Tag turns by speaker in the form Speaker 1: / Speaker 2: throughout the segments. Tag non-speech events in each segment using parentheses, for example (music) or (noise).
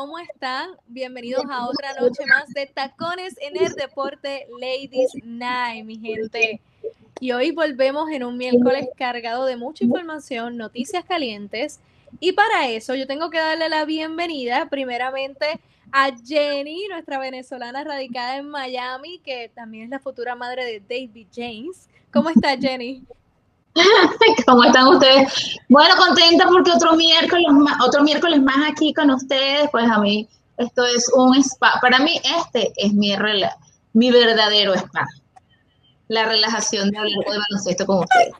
Speaker 1: ¿cómo están? Bienvenidos a otra noche más de Tacones en el Deporte Ladies Night, mi gente. Y hoy volvemos en un miércoles cargado de mucha información, noticias calientes. Y para eso yo tengo que darle la bienvenida primeramente a Jenny, nuestra venezolana radicada en Miami, que también es la futura madre de David James. ¿Cómo está Jenny? (laughs)
Speaker 2: ¿Cómo están ustedes? Bueno, contenta porque otro miércoles más, otro miércoles más aquí con ustedes. Pues a mí esto es un spa. Para mí este es mi mi verdadero spa. La relajación de hablar de baloncesto con ustedes.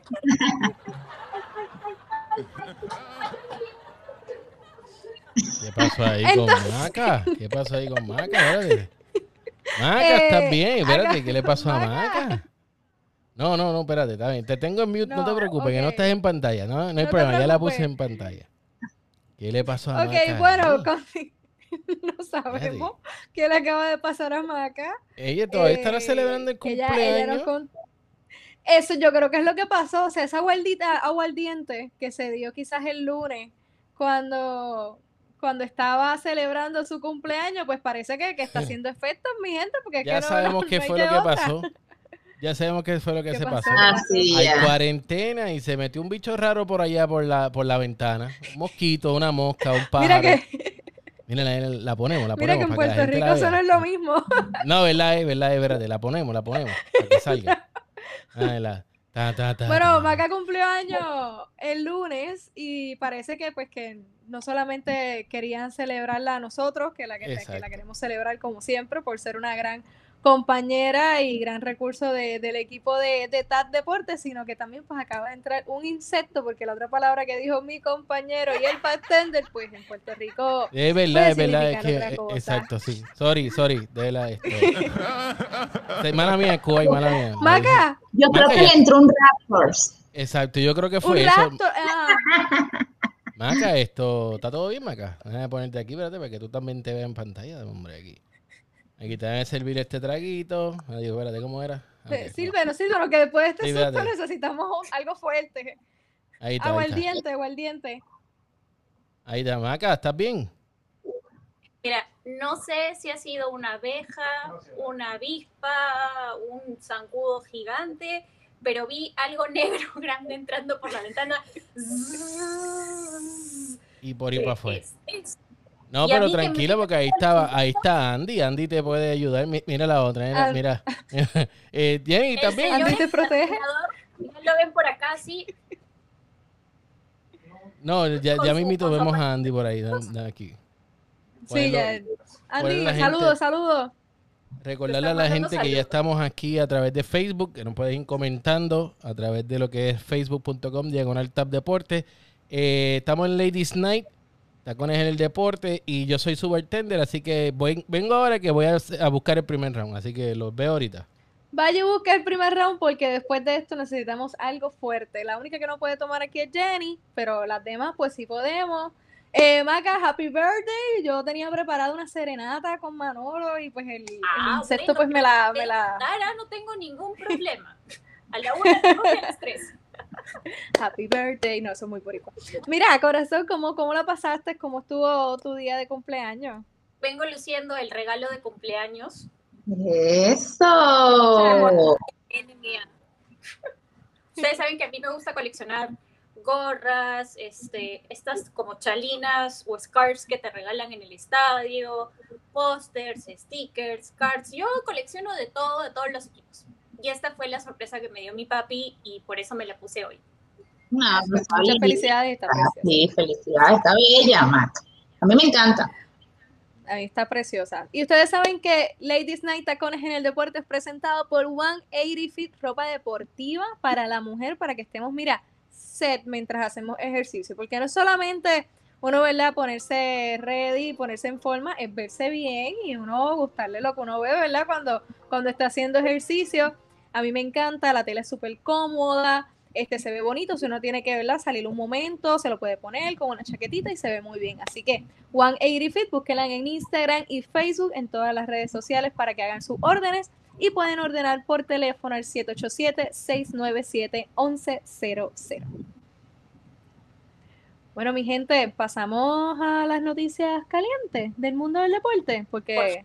Speaker 3: ¿Qué pasó ahí con Maca? ¿Qué pasó ahí con Maca? Maca, ¿estás eh, bien? Espérate, ¿qué le pasó a Maca? No, no, no, espérate, está bien. Te tengo en mute, no, te preocupes, que no estás en pantalla, no, no hay problema, ya la puse en pantalla. ¿Qué le pasó a Maca?
Speaker 1: Ok, bueno, (laughs) no sabemos qué le acaba de pasar a Maca.
Speaker 3: Ella todavía estará eh, celebrando el cumpleaños.
Speaker 1: Eso yo creo que es lo que pasó, o sea, esa guardita aguardiente que se dio quizás el lunes cuando cuando estaba celebrando su cumpleaños, pues parece que, está (laughs) haciendo efectos, mi gente, porque
Speaker 3: ya
Speaker 1: que (laughs)
Speaker 3: sabemos qué fue lo que pasó. Ya sabemos qué fue lo que se pasó. Hay cuarentena y se metió un bicho raro por allá por la, por la ventana. Un mosquito, una mosca, un (laughs) pájaro. Mira que... Mira, la, la, ponemos, la
Speaker 1: Mira
Speaker 3: ponemos.
Speaker 1: que en Puerto Rico eso no es lo mismo. (laughs)
Speaker 3: No, verdad, es verdad, es verdad. La ponemos, la ponemos. Para que salga. Ah, la,
Speaker 1: bueno, Maca cumplió año el lunes y parece que pues que no solamente querían celebrarla a nosotros, que la, que, la queremos celebrar como siempre por ser una gran compañera y gran recurso del equipo de, de TAT Deportes, sino que también pues acaba de entrar un insecto, porque la otra palabra que dijo mi compañero y el bartender, pues en Puerto Rico.
Speaker 3: Es verdad, es verdad, es que, eh, exacto, sí. Sorry, sorry, de la (laughs) esto. mala mía, Cuba, mala mía.
Speaker 1: Maca.
Speaker 2: Yo creo que le entró un Raptors.
Speaker 3: Exacto, yo creo que fue eso. Ah. Maca, esto, ¿está todo bien, Maca? Déjame ponerte aquí, espérate, para que tú también te veas en pantalla, hombre, aquí. Aquí te van a servir este traguito. Ay, espérate, ¿cómo era?
Speaker 1: Okay, sírvenos, sírvenos, que después de este susto necesitamos algo fuerte. Ahí está. Agua al diente, agua al diente.
Speaker 3: Ahí está, Maca, ¿estás bien?
Speaker 4: Mira, no sé si ha sido una abeja, una avispa, un zancudo gigante, pero vi algo (laughs) negro grande entrando por la ventana.
Speaker 3: Y por ahí para afuera. No, pero tranquilo, porque ahí estaba, ahí está Andy. Andy te puede ayudar. Mira la otra, mira. (laughs) eh, Jenny, también.
Speaker 1: Andy te protege.
Speaker 4: Lo ven por acá, sí.
Speaker 3: No, ya, ya mismito vemos a Andy por ahí, aquí.
Speaker 1: sí, ya. Andy, saludos, saludos.
Speaker 3: Recordarle a la gente que ya estamos aquí a través de Facebook, que nos pueden ir comentando a través de lo que es facebook.com, diagonal tab deporte. Eh, estamos en Ladies Night Tacones en el deporte y yo soy su bartender, así que voy, vengo ahora que voy a, buscar el primer round, así que los veo ahorita.
Speaker 1: Vaya y busca el primer round porque después de esto necesitamos algo fuerte. La única que no puede tomar aquí es Jenny, pero las demás pues sí podemos. Eh, Maca, happy birthday. Yo tenía preparado una serenata con Manolo y pues el,
Speaker 4: ah,
Speaker 1: insecto pues me la, me la...
Speaker 4: no tengo ningún problema. A la una, a las tres.
Speaker 1: Happy birthday. No, eso es muy boricua. Mira, corazón, ¿cómo, ¿cómo la pasaste? ¿Cómo estuvo tu día de cumpleaños?
Speaker 4: Vengo luciendo el regalo de cumpleaños.
Speaker 2: Eso.
Speaker 4: Ustedes saben que a mí me gusta coleccionar gorras, este, estas como chalinas o scarves que te regalan en el estadio, pósters, stickers, cards. Yo colecciono de todo, de todos los equipos. Y esta fue la sorpresa que me dio mi papi y por eso me la puse hoy.
Speaker 2: Ah,
Speaker 1: pues, Muchas felicidades. Está
Speaker 2: ah, sí, felicidades, está bella, Mac. A mí me encanta.
Speaker 1: A mí está preciosa. Y ustedes saben que Ladies Night Tacones en el Deporte es presentado por 180 Fit, ropa deportiva para la mujer, para que estemos, mira, set mientras hacemos ejercicio. Porque no solamente uno, ¿verdad? Ponerse ready, ponerse en forma, es verse bien y uno gustarle lo que uno ve, ¿verdad? Cuando, cuando está haciendo ejercicio. A mí me encanta, la tela es súper cómoda, este se ve bonito, si uno tiene que verla, salir un momento, se lo puede poner con una chaquetita y se ve muy bien. Así que 180 Fit, búsquenla en Instagram y Facebook, en todas las redes sociales para que hagan sus órdenes y pueden ordenar por teléfono al 787-697-1100. Bueno, mi gente, pasamos a las noticias calientes del mundo del deporte, porque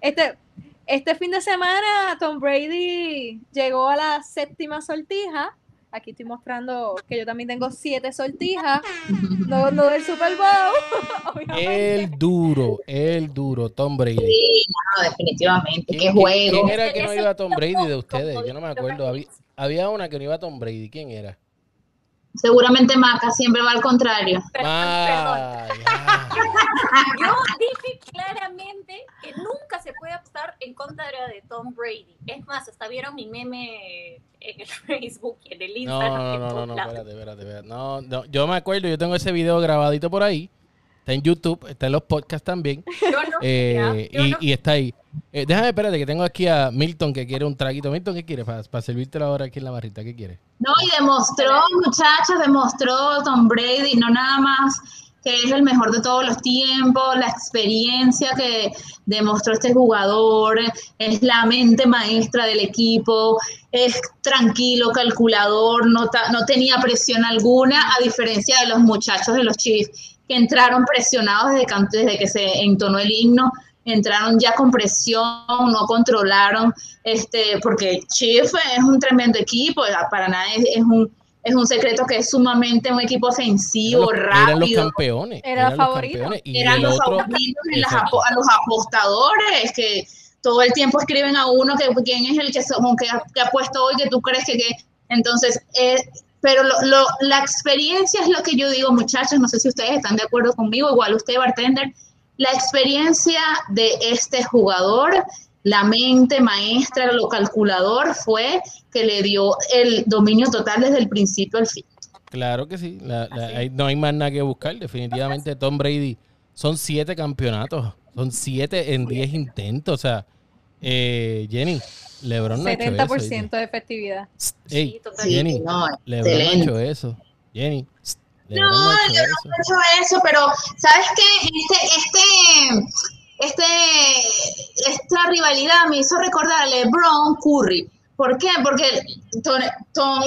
Speaker 1: este, este fin de semana Tom Brady llegó a la séptima sortija. Aquí estoy mostrando que yo también tengo siete sortijas, no, no del Super Bowl. (laughs)
Speaker 3: el duro, el duro, Tom Brady.
Speaker 2: Sí, no, definitivamente. ¿Qué, juego?
Speaker 3: ¿Quién era que no iba a Tom Brady de ustedes? Yo no me acuerdo. Había, había una que no iba a Tom Brady. ¿Quién era?
Speaker 2: Seguramente Maca siempre va al contrario. (laughs) (laughs)
Speaker 4: Yo dije claramente que nunca se puede apostar en contra de Tom Brady. Es más, hasta vieron mi meme en el (laughs) Facebook y en el Instagram.
Speaker 3: No, no, no, no, espérate, espérate, espérate. No, no, yo me acuerdo, yo tengo ese video grabadito por ahí. Está en YouTube, está en los podcasts también. (laughs) Yo no, eh, y, y, está ahí. Eh, déjame, espérate, que tengo aquí a Milton que quiere un traguito. Milton, ¿qué quiere? Para, para servirte ahora aquí en la barrita, ¿qué quiere?
Speaker 2: No, y demostró, muchachos, demostró Tom Brady, no nada más que es el mejor de todos los tiempos, la experiencia que demostró este jugador, es la mente maestra del equipo, es tranquilo, calculador, no, no tenía presión alguna, a diferencia de los muchachos de los Chiefs que entraron presionados desde, desde que se entonó el himno, entraron ya con presión, no controlaron, este, porque Chief es un tremendo equipo, para nada es, un es un secreto que es sumamente un equipo ofensivo, rápido.
Speaker 3: Eran los campeones.
Speaker 1: Era eran favorito.
Speaker 2: eran los favoritos a los apostadores que todo el tiempo escriben a uno que quién es el que, que, ha puesto hoy que tú crees que, que entonces eh, pero lo, lo, la experiencia es lo que yo digo, muchachos, no sé si ustedes están de acuerdo conmigo, igual usted, bartender, la experiencia de este jugador, la mente maestra, lo calculador, fue que le dio el dominio total desde el principio al fin.
Speaker 3: Claro que sí, no hay más nada que buscar, definitivamente Tom Brady son siete campeonatos, son siete en diez intentos, o sea, eh, Jenny, LeBron no 70%
Speaker 1: de efectividad.
Speaker 3: Ey, Jenny, LeBron no ha hecho eso. Jenny.
Speaker 2: no, no, yo no he hecho eso, pero ¿sabes qué? Este, este, este, esta rivalidad me hizo recordar a LeBron Curry. ¿Por qué? Porque Tom,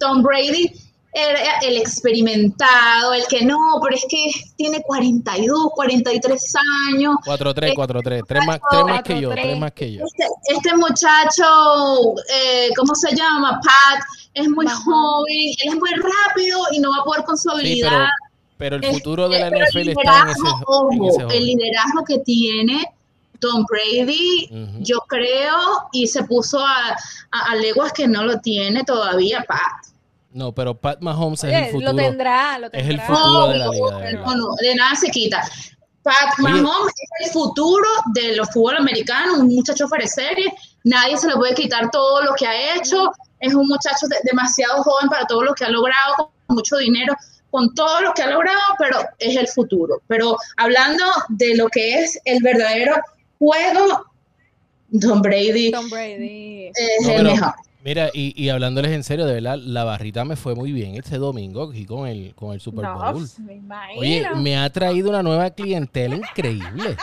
Speaker 2: Tom Brady era el experimentado, el que no, pero es que tiene 42, 43 años.
Speaker 3: 4-3, 4-3, tres más, tres más que yo, tres más que yo.
Speaker 2: Este, este muchacho, eh, ¿cómo se llama? Pat, es muy joven, él es muy rápido y no va a poder con su habilidad.
Speaker 3: pero, el futuro de la NFL está en ese, ojo,
Speaker 2: El liderazgo que tiene Tom Brady, yo creo, y se puso a, a, a leguas que no lo tiene todavía Pat.
Speaker 3: No, pero Pat Mahomes es el futuro.
Speaker 1: Lo tendrá, lo tendrá.
Speaker 3: Es el futuro de la liga. De
Speaker 2: no, no, de nada se quita. Pat Mahomes es el futuro de los fútbol americanos, un muchacho fuera serie. Nadie se le puede quitar todo lo que ha hecho. Es un muchacho demasiado joven para todo lo que ha logrado, con mucho dinero, con todo lo que ha logrado, pero es el futuro. Pero hablando de lo que es el verdadero juego, Tom Brady,
Speaker 1: Tom Brady.
Speaker 2: es el mejor.
Speaker 3: Mira, y, y, hablándoles en serio, de verdad, la barrita me fue muy bien este domingo aquí con el, con el Super Bowl.
Speaker 1: Pues, me
Speaker 3: Oye, me ha traído una nueva clientela increíble.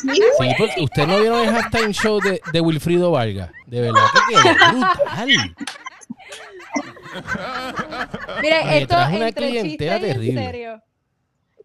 Speaker 3: ¿Sí? porque usted no vieron el hashtag show de, de Wilfrido Vargas. De verdad que quedó brutal.
Speaker 1: Mira, esto es una clientela terrible. En serio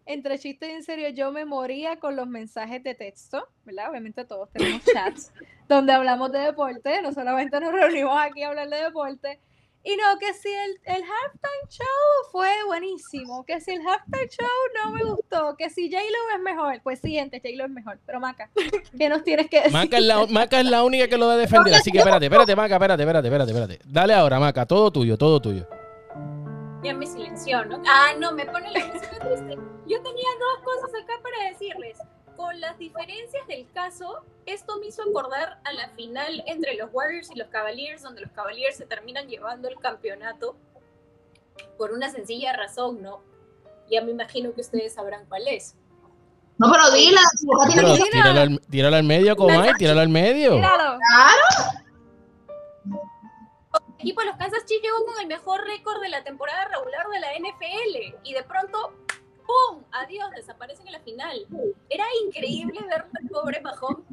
Speaker 1: entre chistes y en serio, yo me moría con los mensajes de texto, ¿verdad? Obviamente todos tenemos chats donde hablamos de deporte, no solamente nos reunimos aquí a hablar de deporte. Y no, que si el, el halftime show fue buenísimo, que si el halftime show no me gustó, que si J-Lo es mejor, pues siguiente, J-Lo es mejor. Pero Maca, ¿qué nos tienes que decir?
Speaker 3: Maca es, la, Maca es la única que lo va a defender, así que espérate, espérate, Maca, espérate, espérate, espérate, espérate. Dale ahora, Maca, todo tuyo, todo tuyo
Speaker 4: ya me silenció, ¿no? Ah, no, me pone la (laughs) música triste. Yo tenía dos cosas acá para decirles. Con las diferencias del caso, esto me hizo acordar a la final entre los Warriors y los Cavaliers, donde los Cavaliers se terminan llevando el campeonato por una sencilla razón, ¿no? Ya me imagino que ustedes sabrán cuál es.
Speaker 2: No, pero dila.
Speaker 3: tíralo, al, tíralo al medio, Comay, tíralo al medio.
Speaker 2: Claro
Speaker 4: equipo de los Kansas Chiefs llegó con el mejor récord de la temporada regular de la NFL y de pronto, ¡pum! Adiós, desaparecen en la final. Era increíble ver al pobre Mahomes,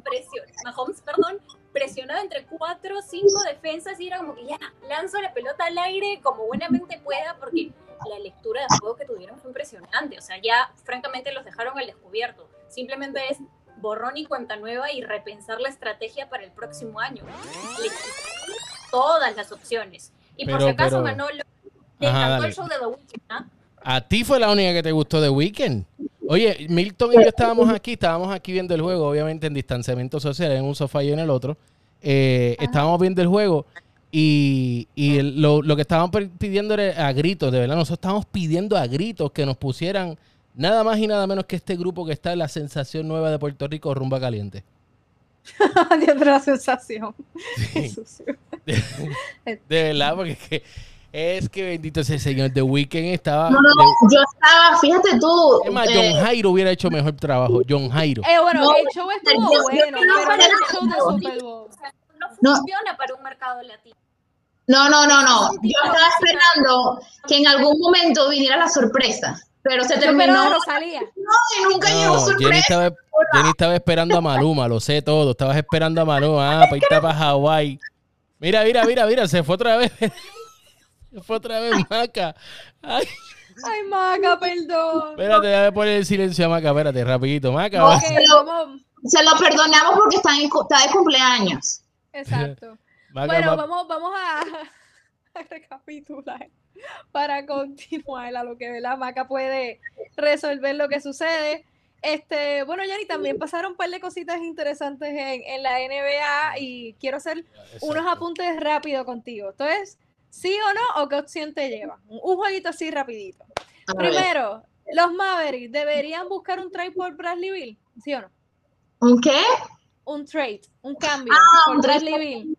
Speaker 4: Mahomes perdón, presionado entre cuatro o cinco defensas y era como que ya, lanzo la pelota al aire como buenamente pueda porque la lectura de juego que tuvieron fue impresionante. O sea, ya francamente los dejaron al descubierto. Simplemente es borrón y cuenta nueva y repensar la estrategia para el próximo año. todas las opciones. Y por si acaso, Manolo, te encantó el show de The Weeknd, ¿ah?
Speaker 3: A ti fue la única que te gustó de Weekend. Oye, Milton y yo estábamos aquí, estábamos aquí viendo el juego, obviamente en distanciamiento social, en un sofá y en el otro. Eh, estábamos viendo el juego y, lo, que estaban pidiendo era a gritos, de verdad. Nosotros estábamos pidiendo a gritos que nos pusieran nada más y nada menos que este grupo que está en la sensación nueva de Puerto Rico, Rumba Caliente.
Speaker 1: Dios (laughs) de la sensación.
Speaker 3: De, (laughs) de verdad, porque es que es que bendito ese señor. The Weeknd estaba.
Speaker 2: No, no, yo estaba, fíjate tú.
Speaker 3: Es más, John eh, Jairo hubiera hecho mejor trabajo. John Jairo.
Speaker 1: Eh, bueno, el show estuvo bueno, pero el show de Super Bowl.
Speaker 4: No funciona para un mercado latino.
Speaker 2: No, no, no, no. Yo estaba esperando que en algún momento viniera la sorpresa. Pero se terminó.
Speaker 1: Pero Rosalía.
Speaker 2: No, y nunca llegó sorpresa.
Speaker 3: Jenny estaba, Jenny estaba, esperando a Maluma, lo sé todo. Estabas esperando a Maluma, ah, para irte para Hawái. Mira, mira, mira, mira, se fue otra vez. Fue otra vez Maca.
Speaker 1: Ay. Ay, Maca, perdón.
Speaker 3: Espérate, déjame poner el silencio a Maca, espérate, rapidito. Maca,
Speaker 2: se, lo, perdonamos porque está, está de cumpleaños.
Speaker 1: Exacto. (laughs) bueno, vamos, vamos (laughs) a, recapitular para continuar a lo que la Maca puede resolver lo que sucede. Este, bueno, Yanni, también pasaron un par de cositas interesantes en, en la NBA y quiero hacer unos apuntes rápido contigo. Entonces, ¿Sí o no? ¿O qué opción te lleva? Un jueguito así rapidito. Primero, los Mavericks deberían buscar un trade por Bradley Bill, ¿sí o no?
Speaker 2: ¿Un qué?
Speaker 1: Un trade, un cambio ah, por Bradley Bill.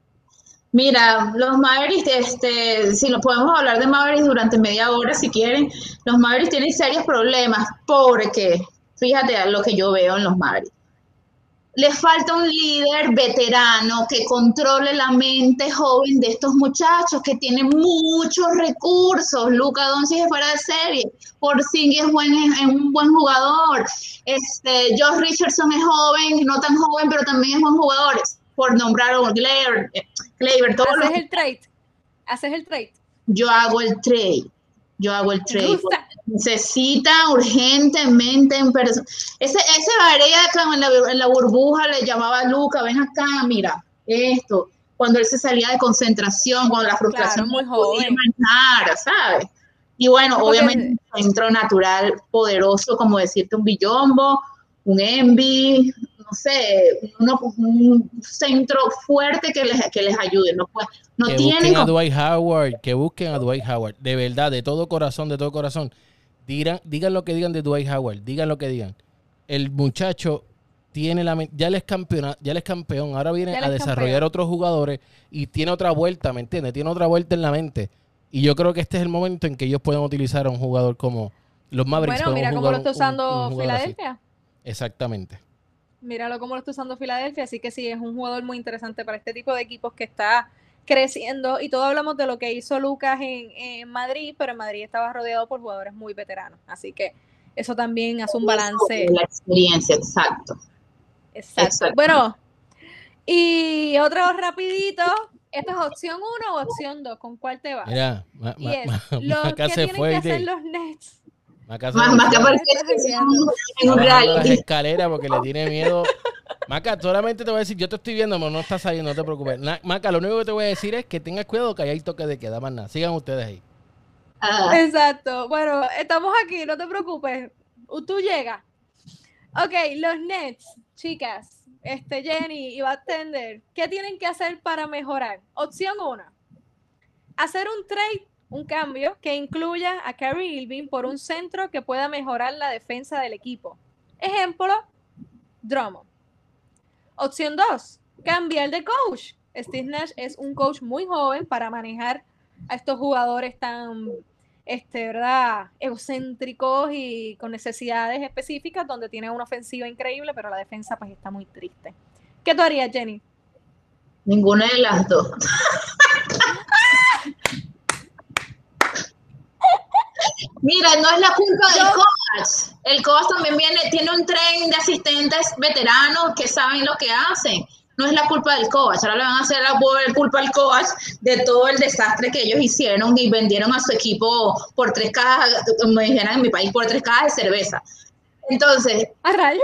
Speaker 2: Mira, los Mavericks, este, si lo podemos hablar de Mavericks durante media hora si quieren, los Mavericks tienen serios problemas porque, fíjate lo que yo veo en los Mavericks le falta un líder veterano que controle la mente joven de estos muchachos que tienen muchos recursos. Luca Doncic es fuera de serie, Porzingis es, buen, es un buen jugador. Este, Josh Richardson es joven, no tan joven, pero también es buen jugador. Por nombrar a Gleyber,
Speaker 1: todos ¿Haces el trade? ¿Haces el trade?
Speaker 2: Yo hago el trade yo hago el trade. Necesita urgentemente en persona. Ese, ese como en la, en la burbuja le llamaba a Luca, ven acá, mira, esto. Cuando él se salía de concentración, cuando la frustración
Speaker 1: muy joven.
Speaker 2: Manejar, ¿sabes? Y bueno, obviamente un centro natural poderoso, como decirte un billombo, un envy, no sé, un centro fuerte que les, que les ayude. No, pues, no
Speaker 3: que busquen a Dwight Howard, que busquen a Dwight Howard. De verdad, de todo corazón, de todo corazón. Digan, digan lo que digan de Dwight Howard, digan lo que digan. El muchacho tiene la ya él es campeón, ya él es campeón, ahora viene a desarrollar otros jugadores y tiene otra vuelta, ¿me entiendes? Tiene otra vuelta en la mente. Y yo creo que este es el momento en que ellos pueden utilizar a un jugador como los Mavericks.
Speaker 1: Bueno, mira cómo lo está usando Filadelfia.
Speaker 3: Exactamente.
Speaker 1: Míralo cómo lo está usando Filadelfia, así que sí, es un jugador muy interesante para este tipo de equipos que está creciendo y todo hablamos de lo que hizo Lucas en, Madrid, pero en Madrid estaba rodeado por jugadores muy veteranos, así que eso también hace un balance.
Speaker 2: La experiencia, exacto.
Speaker 1: Exacto. Bueno, y otro rapidito, ¿esta es opción 1 o opción 2? ¿Con cuál te vas?
Speaker 3: Mira,
Speaker 1: y es, (laughs) lo que tienen que hacer los Nets
Speaker 3: Maca más, que parece en un las escaleras porque le tiene miedo. Maca, solamente te voy a decir, yo te estoy viendo, pero no estás saliendo, no te preocupes. Maca, lo único que te voy a decir es que tengas cuidado que hay toque de queda, más nada. Sigan ustedes ahí.
Speaker 1: Ah. Exacto. Bueno, estamos aquí, no te preocupes. Tú llegas. Ok, los Nets, chicas, este Jenny y Tender, ¿qué tienen que hacer para mejorar? Opción 1. Hacer un trade un cambio que incluya a Kyrie Irving por un centro que pueda mejorar la defensa del equipo. Ejemplo, Drummond. Opción 2, cambiar de coach. Steve Nash es un coach muy joven para manejar a estos jugadores tan este, ¿verdad? egocéntricos y con necesidades específicas, donde tiene una ofensiva increíble, pero la defensa pues está muy triste. ¿Qué tú harías, Jenny?
Speaker 2: Ninguna de las dos. Mira, no es la culpa del coach. El coach también viene, tiene un tren de asistentes veteranos que saben lo que hacen. no es la culpa del coach, ahora le van a hacer la culpa al coach de todo el desastre que ellos hicieron y vendieron a su equipo por tres cajas, como dijeran en mi país, por tres cajas de cerveza. Entonces,
Speaker 1: a rayo.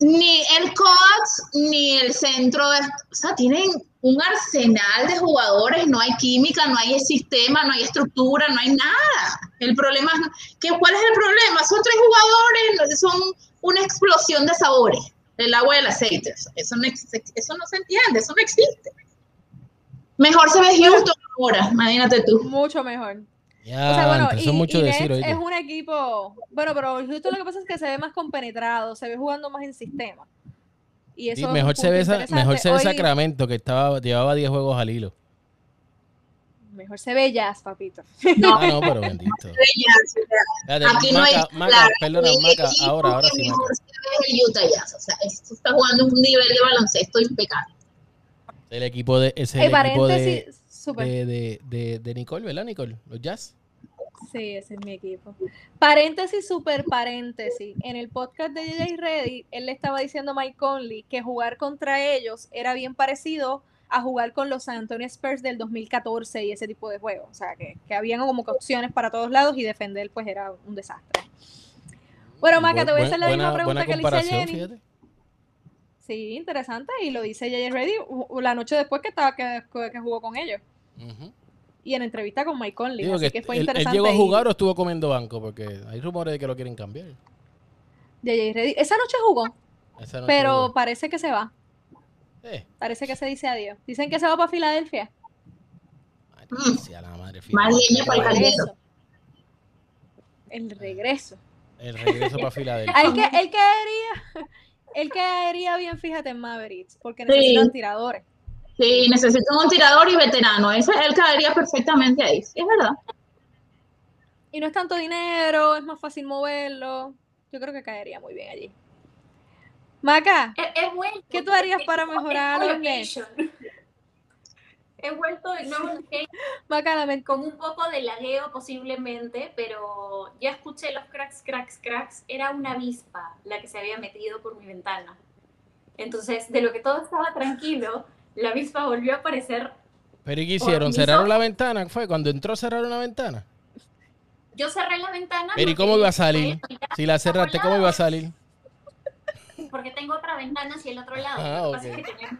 Speaker 2: Ni el coach ni el centro, de, o sea, tienen un arsenal de jugadores, no hay química, no hay sistema, no hay estructura, no hay nada. El problema es, que, ¿cuál es el problema? Son tres jugadores, son una explosión de sabores el agua y el aceite. Eso no, eso no se entiende, eso no existe. Mejor se ve Houston ahora, imagínate tú.
Speaker 1: Mucho mejor.
Speaker 3: Ya, o sea, bueno, y, mucho decir,
Speaker 1: es un equipo, bueno, pero Houston lo que pasa es que se ve más compenetrado, se ve jugando más en sistema.
Speaker 3: Y eso mejor, se ve, mejor se ve Sacramento, que estaba, llevaba 10 juegos al hilo.
Speaker 1: Mejor se ve Jazz, papito.
Speaker 3: No, ah, no, pero bendito. Aquí no hay. Maca, perdona, Maca, ahora, ahora sí.
Speaker 2: Mejor se ve el Utah Jazz. O sea, esto está jugando un nivel de baloncesto impecable.
Speaker 3: El equipo de. Es el equipo de, de, de, de, Nicole, ¿verdad, Nicole? Los Jazz.
Speaker 1: Sí, ese es mi equipo. Paréntesis, super paréntesis. En el podcast de JJ Reddy, él le estaba diciendo a Mike Conley que jugar contra ellos era bien parecido a jugar con los San Antonio Spurs del 2014 y ese tipo de juegos. O sea, que, que habían como opciones para todos lados y defender pues era un desastre. Bueno, Maca, te voy a hacer la misma pregunta que le hice a Jenny. Sí, interesante. Y lo dice J.J. Reddy la noche después que estaba que, que jugó con ellos. Y en entrevista con Mike Conley. así que, fue interesante.
Speaker 3: ¿Él llegó a jugar o estuvo comiendo banco? Porque hay rumores de que lo quieren cambiar.
Speaker 1: J.J. Reddy. Esa noche jugó. pero parece que se va. Parece que se dice adiós. Dicen que se va para Filadelfia.
Speaker 2: la madre Más para el regreso.
Speaker 1: El regreso.
Speaker 3: El regreso para Filadelfia. (laughs)
Speaker 1: Él, que, él, caería, él caería bien, fíjate, en Mavericks, porque necesitan tiradores.
Speaker 2: Sí, necesitan un tirador y veterano. Ese, él caería perfectamente ahí. es verdad.
Speaker 1: Y no es tanto dinero, es más fácil moverlo. Yo creo que caería muy bien allí. Maca, ¿qué tú harías para mejorar los (laughs)
Speaker 4: He vuelto de nuevo (laughs) Maca, con un poco de lagueo posiblemente, pero ya escuché los cracks, cracks, cracks. Era una avispa la que se había metido por mi ventana. Entonces, de lo que todo estaba tranquilo, la avispa volvió a aparecer.
Speaker 3: ¿Pero y qué hicieron? ¿Cerraron la ventana? ¿Fue cuando entró cerraron la ventana?
Speaker 4: Yo cerré la ventana.
Speaker 3: ¿Pero y cómo iba a salir? Si la cerraste, ¿cómo iba a salir?
Speaker 4: porque tengo otra ventana hacia el otro lado. Ah, Lo que pasa es que tenemos,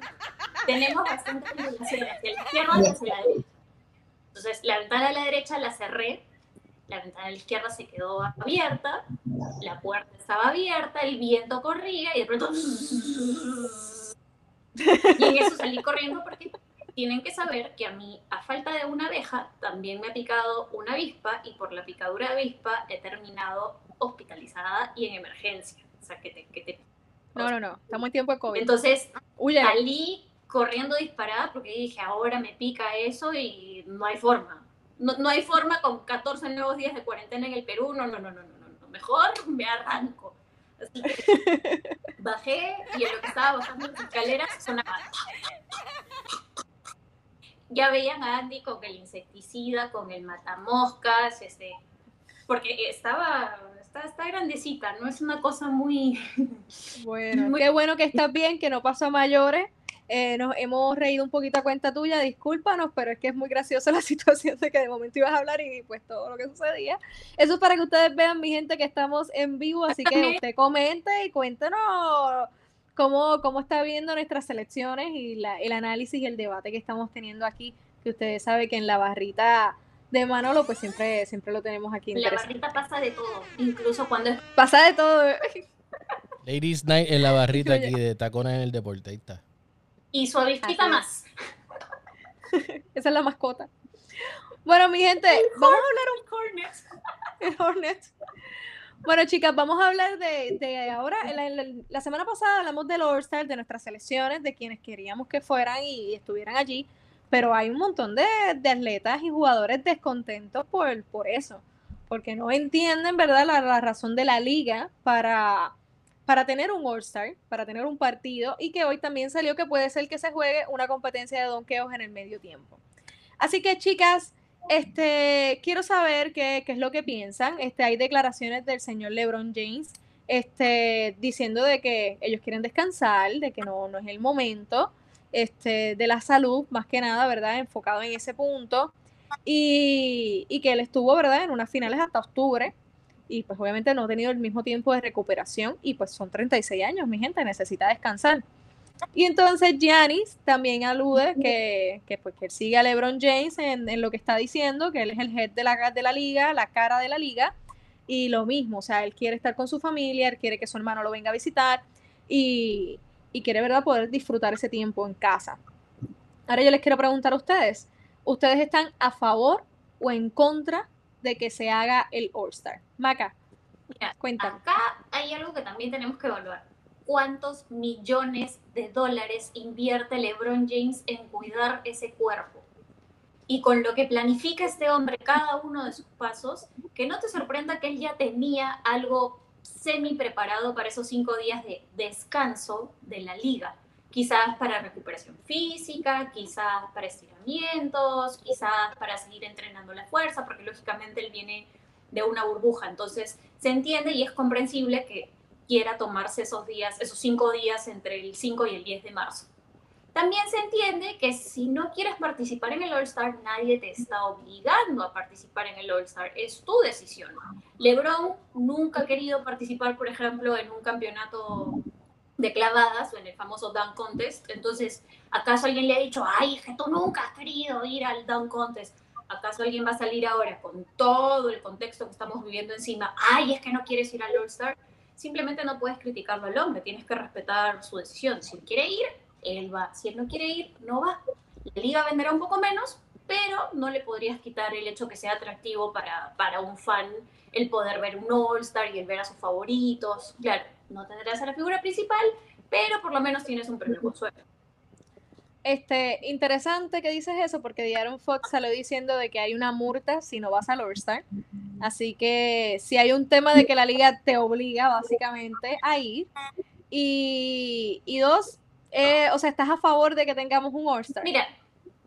Speaker 4: tenemos bastante hacia la izquierda y hacia la derecha. Entonces, la ventana de la derecha la cerré, la ventana de la izquierda se quedó abierta, la puerta estaba abierta, el viento corría y de pronto... Y en eso salí corriendo porque tienen que saber que a mí, a falta de una abeja, también me ha picado una avispa y por la picadura de avispa he terminado hospitalizada y en emergencia. O sea, que te, que te
Speaker 1: no, no, no. Estamos en tiempo de COVID.
Speaker 4: Entonces, salí corriendo disparada porque dije, ahora me pica eso y no hay forma. No, no, hay forma con 14 nuevos días de cuarentena en el Perú. No, no, no, no, no. no. Mejor me arranco. Así que bajé y en lo que estaba bajando las escaleras sonaba. Ya veían a Andy con el insecticida, con el matamoscas, este, porque estaba está, grandecita, no es una cosa muy...
Speaker 1: Bueno, qué bueno que estás bien, que no pasó a mayores. Eh, nos hemos reído un poquito a cuenta tuya, discúlpanos, pero es que es muy graciosa (laughs) la situación de que de momento ibas a hablar y pues todo lo que sucedía. Eso es para que ustedes vean, mi gente, que estamos en vivo, así que usted comente y cuéntenos cómo, cómo está viendo nuestras selecciones y la, el análisis y el debate que estamos teniendo aquí, que ustedes saben que en la barrita de Manolo, pues siempre, siempre lo tenemos aquí.
Speaker 4: La barrita pasa de todo, incluso cuando es...
Speaker 1: Pasa de todo.
Speaker 3: Ladies Night en la barrita aquí de tacones en el deporte, ahí está.
Speaker 4: Y suavecita más. (laughs)
Speaker 1: Esa es la mascota. Bueno, mi gente, vamos a hablar un Hornet. (laughs) El Hornet. Bueno, chicas, vamos a hablar de, ahora. La, la, semana pasada hablamos del All-Star, de nuestras selecciones, de quienes queríamos que fueran y estuvieran allí pero hay un montón de, atletas y jugadores descontentos por, por eso, porque no entienden, ¿verdad?, la, razón de la liga para, para tener un All-Star, para tener un partido, y que hoy también salió que puede ser que se juegue una competencia de donkeos en el medio tiempo. Así que, chicas, este, quiero saber qué, qué, es lo que piensan. Este, hay declaraciones del señor LeBron James este, diciendo de que ellos quieren descansar, de que no, no es el momento, este, de la salud, más que nada, ¿verdad? Enfocado en ese punto. Y, y que él estuvo, ¿verdad? En unas finales hasta octubre. Y pues obviamente no ha tenido el mismo tiempo de recuperación. Y pues son 36 años, mi gente, necesita descansar. Y entonces Giannis también alude que, que, pues, que él sigue a LeBron James en, en, lo que está diciendo, que él es el head de la, de la liga, la cara de la liga, y lo mismo, o sea, él quiere estar con su familia, él quiere que su hermano lo venga a visitar y, y quiere, ¿verdad?, poder disfrutar ese tiempo en casa. Ahora yo les quiero preguntar a ustedes, ¿ustedes están a favor o en contra de que se haga el All-Star? Maca,
Speaker 4: Mira, cuéntame. Acá hay algo que también tenemos que evaluar. ¿Cuántos millones de dólares invierte LeBron James en cuidar ese cuerpo? y con lo que planifica este hombre cada uno de sus pasos, que no te sorprenda que él ya tenía algo semi preparado para esos cinco días de descanso de la liga. Quizás para recuperación física, quizás para estiramientos, quizás para seguir entrenando la fuerza, porque lógicamente él viene de una burbuja. Entonces se entiende y es comprensible que quiera tomarse esos días, esos cinco días entre el 5 y el 10 de marzo. También se entiende que si no quieres participar en el All-Star, nadie te está obligando a participar en el All-Star, es tu decisión. LeBron nunca ha querido participar, por ejemplo, en un campeonato de clavadas o en el famoso Dunk Contest. Entonces, ¿acaso alguien le ha dicho, ay, que tú nunca has querido ir al Dunk Contest? ¿Acaso alguien va a salir ahora con todo el contexto que estamos viviendo encima? Ay, es que no quieres ir al All-Star. Simplemente no puedes criticarlo al hombre, tienes que respetar su decisión. Si él quiere ir, él va. Si él no quiere ir, no va. La liga venderá un poco menos, pero no le podrías quitar el hecho que sea atractivo para, para un fan el poder ver un All-Star y el ver a sus favoritos. Claro, no tendrás a la figura principal, pero por lo menos tienes un premio consuelo.
Speaker 1: Este, interesante que dices eso, porque Diaron Fox salió diciendo de que hay una multa si no vas al All-Star. Así que si hay un tema de que la liga te obliga básicamente a ir. Y, y dos, eh, o sea, ¿estás a favor de que tengamos un All-Star?
Speaker 4: Mira,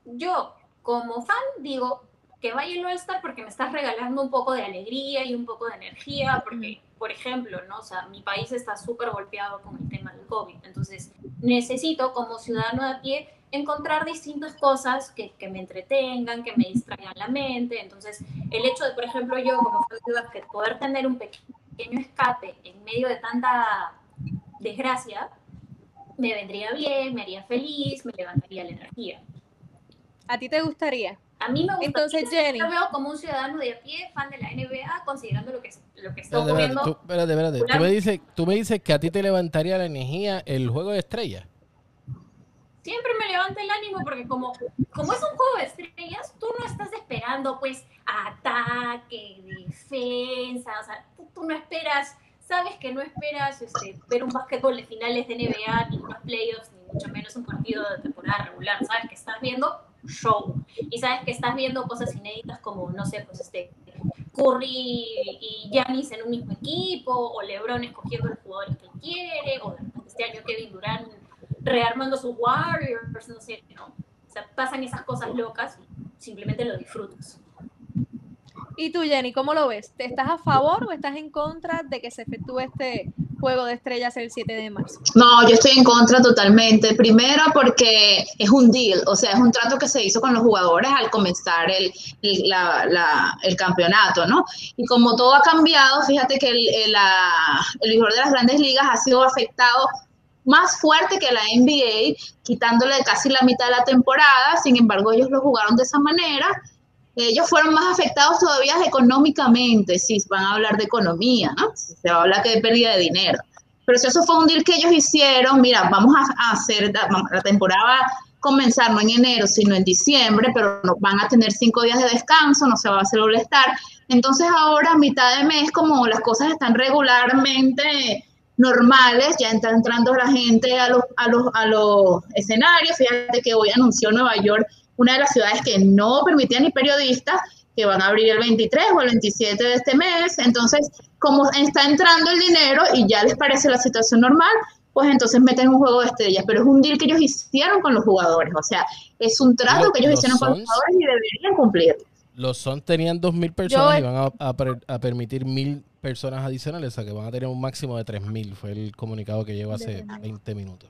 Speaker 4: yo como fan digo que vaya el All-Star porque me estás regalando un poco de alegría y un poco de energía, porque, por ejemplo, ¿no? O sea, mi país está súper golpeado con el tema del COVID, entonces necesito como ciudadano de a pie encontrar distintas cosas que, que, me entretengan, que me distraigan la mente. Entonces, el hecho de, por ejemplo, yo como básquet, poder tener un pequeño escape en medio de tanta desgracia, me vendría bien, me haría feliz, me levantaría la energía.
Speaker 1: ¿A ti te gustaría?
Speaker 4: A mí me gusta.
Speaker 1: Entonces, Jenny.
Speaker 4: Yo veo como un ciudadano de a pie, fan de la NBA, considerando lo que, lo que está ocurriendo.
Speaker 3: Espérate, espérate. Tú me, dices, tú me dices que a ti te levantaría la energía el juego de estrellas.
Speaker 4: Siempre me levanta el ánimo porque como, como es un juego de estrellas, tú no estás esperando pues ataque, defensa, o sea, tú no esperas sabes que no esperas este, ver un básquetbol de finales de NBA, ni unos playoffs, ni mucho menos un partido de temporada regular. Sabes que estás viendo show. Y sabes que estás viendo cosas inéditas como, no sé, pues este, Curry y Giannis en un mismo equipo, o LeBron escogiendo los jugadores que quiere, o este año Kevin Durant rearmando sus Warriors, no sé, ¿no? O sea, pasan esas cosas locas y simplemente lo disfrutas.
Speaker 1: ¿Y tú, Jenny, cómo lo ves? ¿Te estás a favor o estás en contra de que se efectúe este juego de estrellas el 7 de marzo?
Speaker 2: No, yo estoy en contra totalmente. Primero porque es un deal, o sea, es un trato que se hizo con los jugadores al comenzar el, el, campeonato, ¿no? Y como todo ha cambiado, fíjate que el, el, el de las grandes ligas ha sido afectado más fuerte que la NBA, quitándole casi la mitad de la temporada, sin embargo ellos lo jugaron de esa manera ellos fueron más afectados todavía económicamente, si van a hablar de economía, ¿no? Se va a hablar que de pérdida de dinero. Pero si eso fue un deal que ellos hicieron, mira, vamos a, hacer, la temporada va a comenzar no en enero, sino en diciembre, pero no, van a tener cinco días de descanso, no se va a hacer all. Entonces ahora, a mitad de mes, como las cosas están regularmente normales, ya está entrando la gente a los, a los, a los escenarios. Fíjate que hoy anunció Nueva York una de las ciudades que no permitía ni periodistas, que van a abrir el 23 o el 27 de este mes. Entonces, como está entrando el dinero y ya les parece la situación normal, pues entonces meten un juego de estrellas. Pero es un deal que ellos hicieron con los jugadores. O sea, es un trato que ellos hicieron con los jugadores y deberían cumplir.
Speaker 3: Los Son tenían 2.000 personas y van a, permitir 1.000 personas adicionales, o sea que van a tener un máximo de 3.000, fue el comunicado que llegó hace 20 minutos.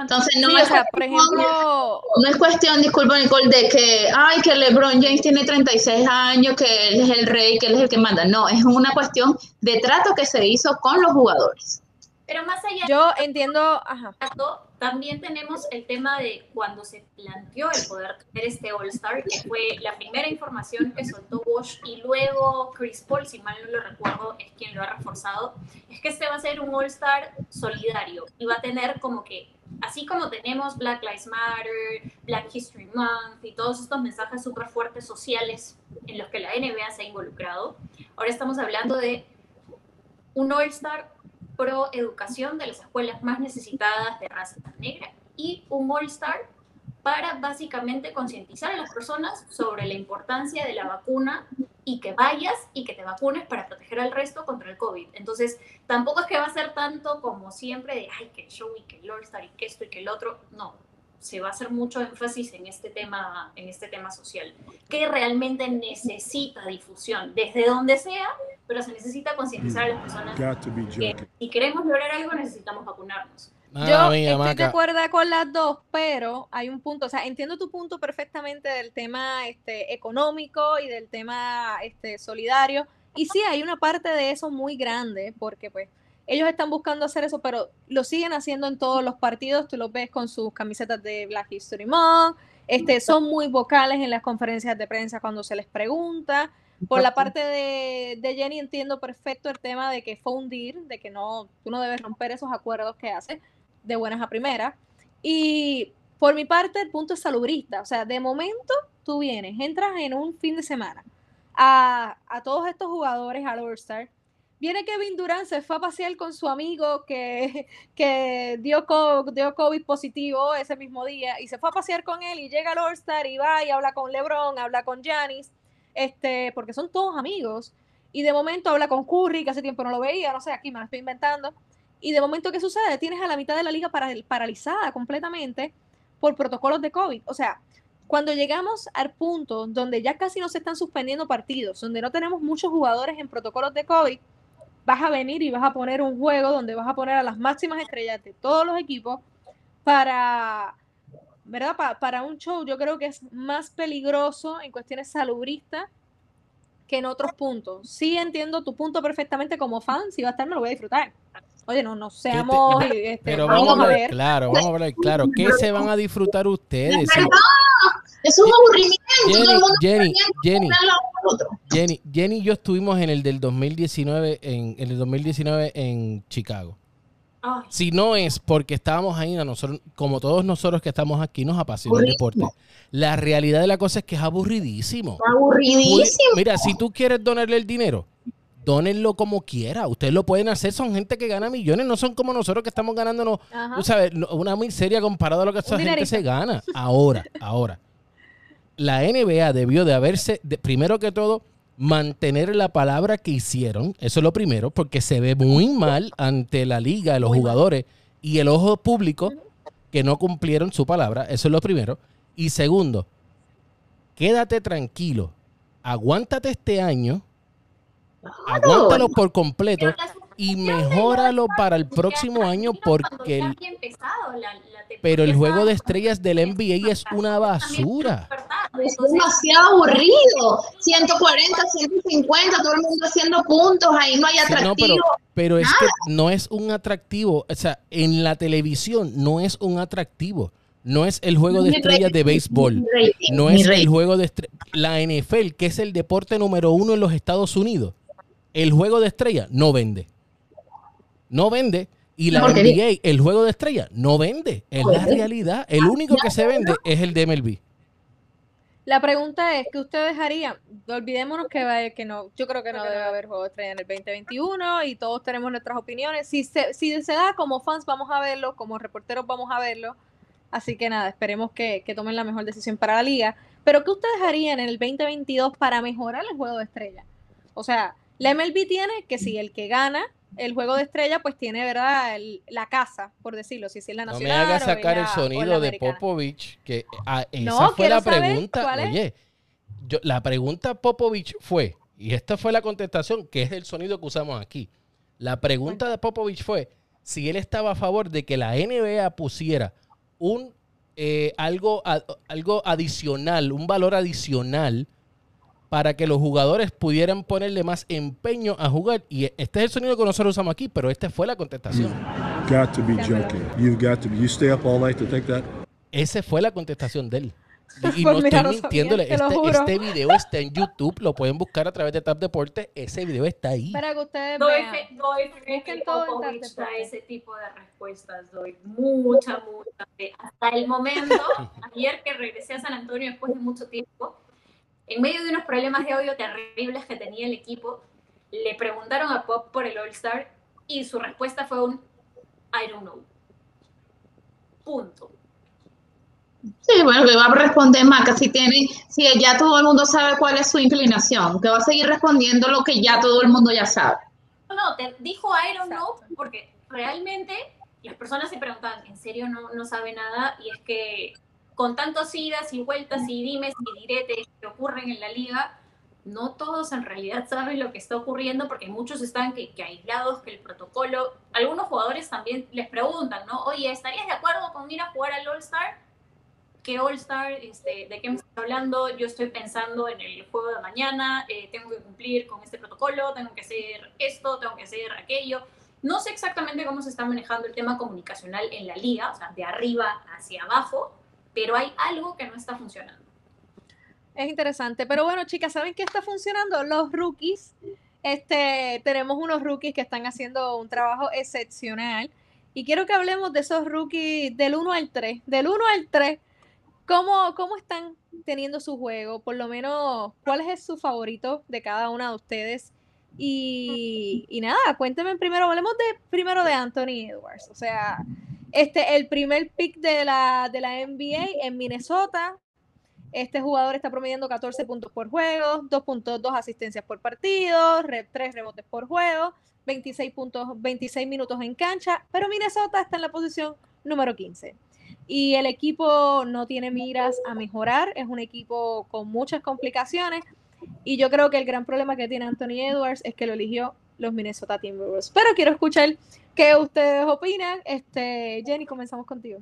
Speaker 2: Entonces no es, por ejemplo, no es cuestión, disculpa Nicole, de que, ay, que LeBron James tiene 36 años, que él es el rey, que él es el que manda. No, es una cuestión de trato que se hizo con los jugadores.
Speaker 4: Pero más allá
Speaker 1: Yo entiendo, ajá.
Speaker 4: también tenemos el tema de cuando se planteó el poder tener este All-Star, que fue la primera información que soltó Bosch y luego Chris Paul, si mal no lo recuerdo, es quien lo ha reforzado, es que este va a ser un All-Star solidario y va a tener como que, así como tenemos Black Lives Matter, Black History Month y todos estos mensajes súper fuertes sociales en los que la NBA se ha involucrado, ahora estamos hablando de un All-Star pro educación de las escuelas más necesitadas de raza negra y un All Star para básicamente concientizar a las personas sobre la importancia de la vacuna y que vayas y que te vacunes para proteger al resto contra el COVID. Entonces, tampoco es que va a ser tanto como siempre de, ay, que el show y que el All Star y que esto y que el otro. No, se va a hacer mucho énfasis en este tema, en este tema social, que realmente necesita difusión, desde donde sea, pero se necesita concientizar a las personas que si queremos lograr algo necesitamos vacunarnos.
Speaker 1: Yo estoy de acuerdo con las dos, pero hay un punto, o sea, entiendo tu punto perfectamente del tema este, económico y del tema este, solidario, y sí, hay una parte de eso muy grande, porque pues ellos están buscando hacer eso, pero lo siguen haciendo en todos los partidos. Tú los ves con sus camisetas de Black History Month. Este, son muy vocales en las conferencias de prensa cuando se les pregunta. Por la parte de, Jenny entiendo perfecto el tema de que fue hundir, de que no, tú no debes romper esos acuerdos que hace de buenas a primeras. Y por mi parte el punto es salubrista. O sea, de momento tú vienes, entras en un fin de semana a, a todos estos jugadores al All-Star Viene Kevin Durant, se fue a pasear con su amigo que, que dio, dio COVID positivo ese mismo día y se fue a pasear con él y llega al All-Star y va y habla con LeBron, habla con Giannis, este, porque son todos amigos. Y de momento habla con Curry, que hace tiempo no lo veía, no sé, aquí me lo estoy inventando. Y de momento, ¿qué sucede? Tienes a la mitad de la liga paralizada completamente por protocolos de COVID. O sea, cuando llegamos al punto donde ya casi no se están suspendiendo partidos, donde no tenemos muchos jugadores en protocolos de COVID, vas a venir y vas a poner un juego donde vas a poner a las máximas estrellas de todos los equipos para, ¿verdad? para un show yo creo que es más peligroso en cuestiones salubristas que en otros puntos. Sí entiendo tu punto perfectamente como fan, si va a estar me lo voy a disfrutar. Oye, no, no seamos... (laughs) Este,
Speaker 3: pero vamos, a ver, claro, vamos a ver claro. ¿Qué se van a disfrutar ustedes?
Speaker 2: Es un aburrimiento.
Speaker 3: Jenny, Jenny, Jenny, Jenny, y yo estuvimos en el del 2019 en, el 2019 en Chicago. Si no es porque estábamos ahí, nosotros, como todos nosotros que estamos aquí, nos apasiona el deporte. La realidad de la cosa es que es aburridísimo.
Speaker 2: Aburridísimo.
Speaker 3: mira, si tú quieres donarle el dinero, dónenlo como quiera. Ustedes lo pueden hacer. Son gente que gana millones. No son como nosotros que estamos ganándonos, tú sabes, una miseria comparado a lo que esa gente se gana. Ahora, ahora la NBA debió de haberse, primero que todo, mantener la palabra que hicieron. Eso es lo primero, porque se ve muy mal ante la liga, los jugadores y el ojo público que no cumplieron su palabra. Eso es lo primero. Y segundo, quédate tranquilo. Aguántate este año. Aguántalo por completo y mejóralo para el próximo año porque el, pero el juego de estrellas del NBA es una basura.
Speaker 2: Es demasiado aburrido. 140, 150, todo el mundo haciendo puntos, ahí no hay atractivo.
Speaker 3: pero, es que no es un atractivo, o sea, en la televisión no es un atractivo. No es el juego de estrellas de béisbol. No es el juego de estrellas. La NFL, que es el deporte número uno en los Estados Unidos, el juego de estrellas no vende. No vende. Y la NBA, el juego de estrellas, no vende. Es la realidad. El único que se vende es el de MLB.
Speaker 1: La pregunta es, ¿qué ustedes harían? Olvidémonos que, que no, yo creo que no debe haber juego de estrella en el 2021 y todos tenemos nuestras opiniones. Si se, si se da como fans, vamos a verlo, como reporteros vamos a verlo. Así que nada, esperemos que, que tomen la mejor decisión para la liga. Pero ¿qué ustedes harían en el 2022 para mejorar el juego de estrella? O sea, la MLB tiene que si el que gana el juego de estrella pues tiene, ¿verdad? la casa, por decirlo, si es la nacional.
Speaker 3: No me hagas sacar el sonido de Popovich, que ah, esa fue la pregunta. Oye, yo, la pregunta Popovich fue, Y esta fue la contestación, que es el sonido que usamos aquí. La pregunta de Popovich fue si él estaba a favor de que la NBA pusiera un eh, algo, algo adicional, un valor adicional para que los jugadores pudieran ponerle más empeño a jugar. Y este es el sonido que nosotros usamos aquí, pero esta fue la contestación. Got to be joking. You've got to be. You stay up all night to think that. Esa fue la contestación de él. (laughs) Y pues no estoy mintiéndole. este, este, video está en YouTube. Lo pueden buscar a través de Tap Deporte. Ese video está ahí.
Speaker 1: Para que ustedes
Speaker 4: doy vean. doy que todo ese tipo de respuestas. Doy mucha, mucha fe. Hasta el momento, (laughs) ayer que regresé a San Antonio después de mucho tiempo, en medio de unos problemas de audio terribles que tenía el equipo, le preguntaron a Pop por el All-Star y su respuesta fue un I don't know. Punto.
Speaker 2: Sí, bueno, que va a responder Maca si tiene, si ya todo el mundo sabe cuál es su inclinación, que va a seguir respondiendo lo que ya todo el mundo ya sabe.
Speaker 4: No, te dijo I don't know porque realmente las personas se preguntan, ¿en serio no, no sabe nada? Y es que con tantos idas y vueltas y dimes y diretes que ocurren en la liga, no todos en realidad (laughs) saben lo que está ocurriendo porque muchos están que, aislados, que el protocolo, algunos jugadores también les preguntan, ¿no? Oye, ¿estarías de acuerdo con ir a jugar al All-Star? ¿Qué All-Star? Este, ¿De qué me estás hablando? Yo estoy pensando en el juego de mañana, eh, tengo que cumplir con este protocolo, tengo que hacer esto, tengo que hacer aquello. No sé exactamente cómo se está manejando el tema comunicacional en la liga, o sea, de arriba hacia abajo, pero hay algo que no está funcionando.
Speaker 1: Es interesante, pero bueno, chicas, ¿saben qué está funcionando? Los rookies. Este, tenemos unos rookies que están haciendo un trabajo excepcional. Y quiero que hablemos de esos rookies del 1 al 3. Del 1 al 3, ¿cómo, ¿cómo están teniendo su juego? Por lo menos, ¿cuál es su favorito de cada una de ustedes? Y, y nada, cuéntenme primero, hablemos de primero de Anthony Edwards. O sea, este, el primer pick de la, de la NBA en Minnesota. Este jugador está promediando 14 puntos por juego, 2.2 asistencias por partido, 3 rebotes por juego, 26, puntos, 26 minutos en cancha, pero Minnesota está en la posición número 15. Y el equipo no tiene miras a mejorar, es un equipo con muchas complicaciones. Y yo creo que el gran problema que tiene Anthony Edwards es que lo eligió los Minnesota Timberwolves. Pero quiero escuchar qué ustedes opinan. Este, Jenny, comenzamos contigo.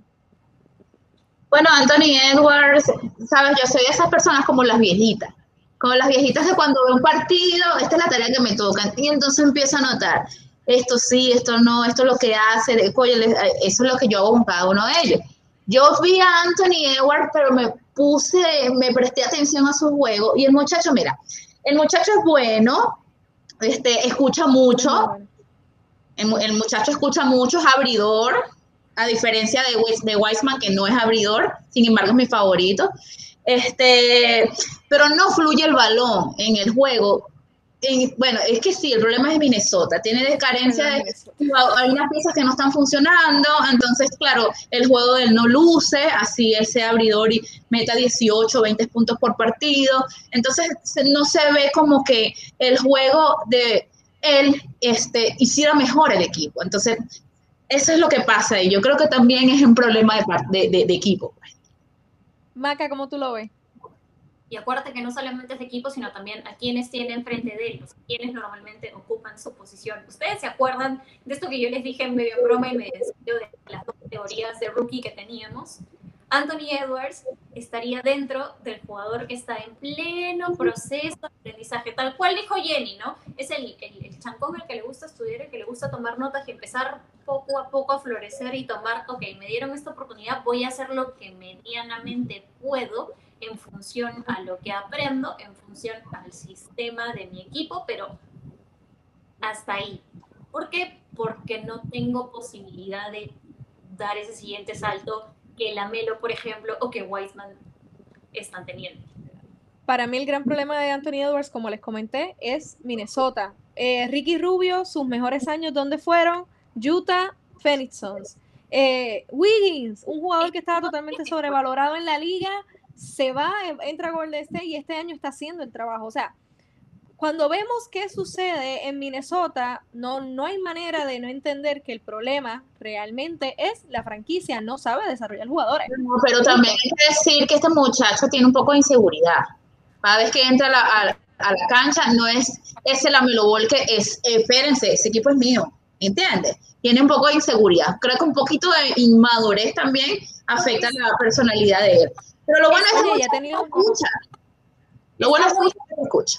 Speaker 2: Bueno, Anthony Edwards, sabes, yo soy de esas personas como las viejitas. Como las viejitas de cuando veo un partido, esta es la tarea que me toca. Y entonces empiezo a notar, esto sí, esto no, esto es lo que hace, eso es lo que yo hago con cada uno de ellos. Yo vi a Anthony Edwards, pero me puse, me presté atención a su juego y el muchacho, mira, el muchacho es bueno, este, escucha mucho, el, muchacho escucha mucho, es abridor, a diferencia de, de Weisman, que no es abridor, sin embargo es mi favorito. Este, pero no fluye el balón en el juego. Bueno, es que sí, el problema es Minnesota, tiene carencia de, hay unas piezas que no están funcionando, entonces claro, el juego de él no luce, así él sea abridor y meta 18, 20 puntos por partido, entonces no se ve como que el juego de él este, hiciera mejor el equipo, entonces eso es lo que pasa y yo creo que también es un problema de, de, de equipo.
Speaker 1: Maca, ¿cómo tú lo ves?
Speaker 4: Y acuérdate que no solamente es de equipo, sino también a quienes tienen frente de ellos, quienes normalmente ocupan su posición. ¿Ustedes se acuerdan de esto que yo les dije en medio broma y medio de las dos teorías de rookie que teníamos? Anthony Edwards estaría dentro del jugador que está en pleno proceso de aprendizaje, tal cual dijo Jenny, ¿no? Es el, el, el chancón al que le gusta estudiar, el que le gusta tomar notas y empezar poco a poco a florecer y tomar, ok, me dieron esta oportunidad, voy a hacer lo que medianamente puedo en función a lo que aprendo, en función al sistema de mi equipo, pero hasta ahí. ¿Por qué? Porque no tengo posibilidad de dar ese siguiente salto que la Melo, por ejemplo, o que Wiseman están teniendo.
Speaker 1: Para mí el gran problema de Anthony Edwards, como les comenté, es Minnesota. Eh, Ricky Rubio, sus mejores años, ¿dónde fueron? Utah, Phoenix Suns. Eh, Wiggins, un jugador que estaba totalmente sobrevalorado en la liga, se va, entra a Golden State y este año está haciendo el trabajo. O sea, cuando vemos qué sucede en Minnesota, no, no hay manera de no entender que el problema realmente es la franquicia, no sabe desarrollar jugadores.
Speaker 2: pero también hay que decir que este muchacho tiene un poco de inseguridad. Cada vez que entra a a la cancha, no es ese la Ball que es, eh, espérense, ese equipo es mío, ¿entiendes? Tiene un poco de inseguridad. Creo que un poquito de inmadurez también afecta la personalidad de él. Pero lo bueno es que escucha. Lo bueno es que escucha.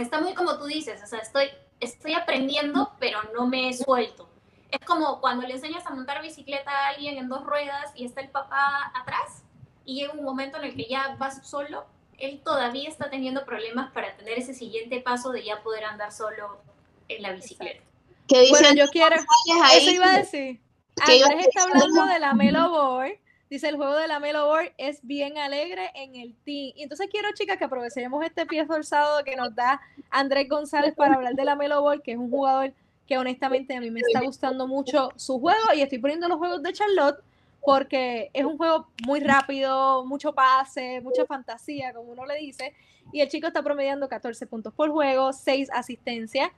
Speaker 4: Está muy como tú dices, o sea, estoy, estoy aprendiendo, pero no me he suelto. Es como cuando le enseñas a montar bicicleta a alguien en dos ruedas y está el papá atrás y llega un momento en el que ya vas solo, él todavía está teniendo problemas para tener ese siguiente paso de ya poder andar solo en la bicicleta.
Speaker 1: ¿Qué dicen? Bueno, yo quiero, eso iba a decir. Andrés está hablando de la Melo Boy. Dice, el juego de la Melo Boy es bien alegre en el team. Y entonces quiero, chicas, que aprovechemos este pie forzado que nos da Andrés González para hablar de la Melo Boy, que es un jugador que honestamente a mí me está gustando mucho su juego y estoy poniendo los juegos de Charlotte porque es un juego muy rápido, mucho pase, mucha fantasía, como uno le dice, y el chico está promediando 14 puntos por juego, 6 asistencias,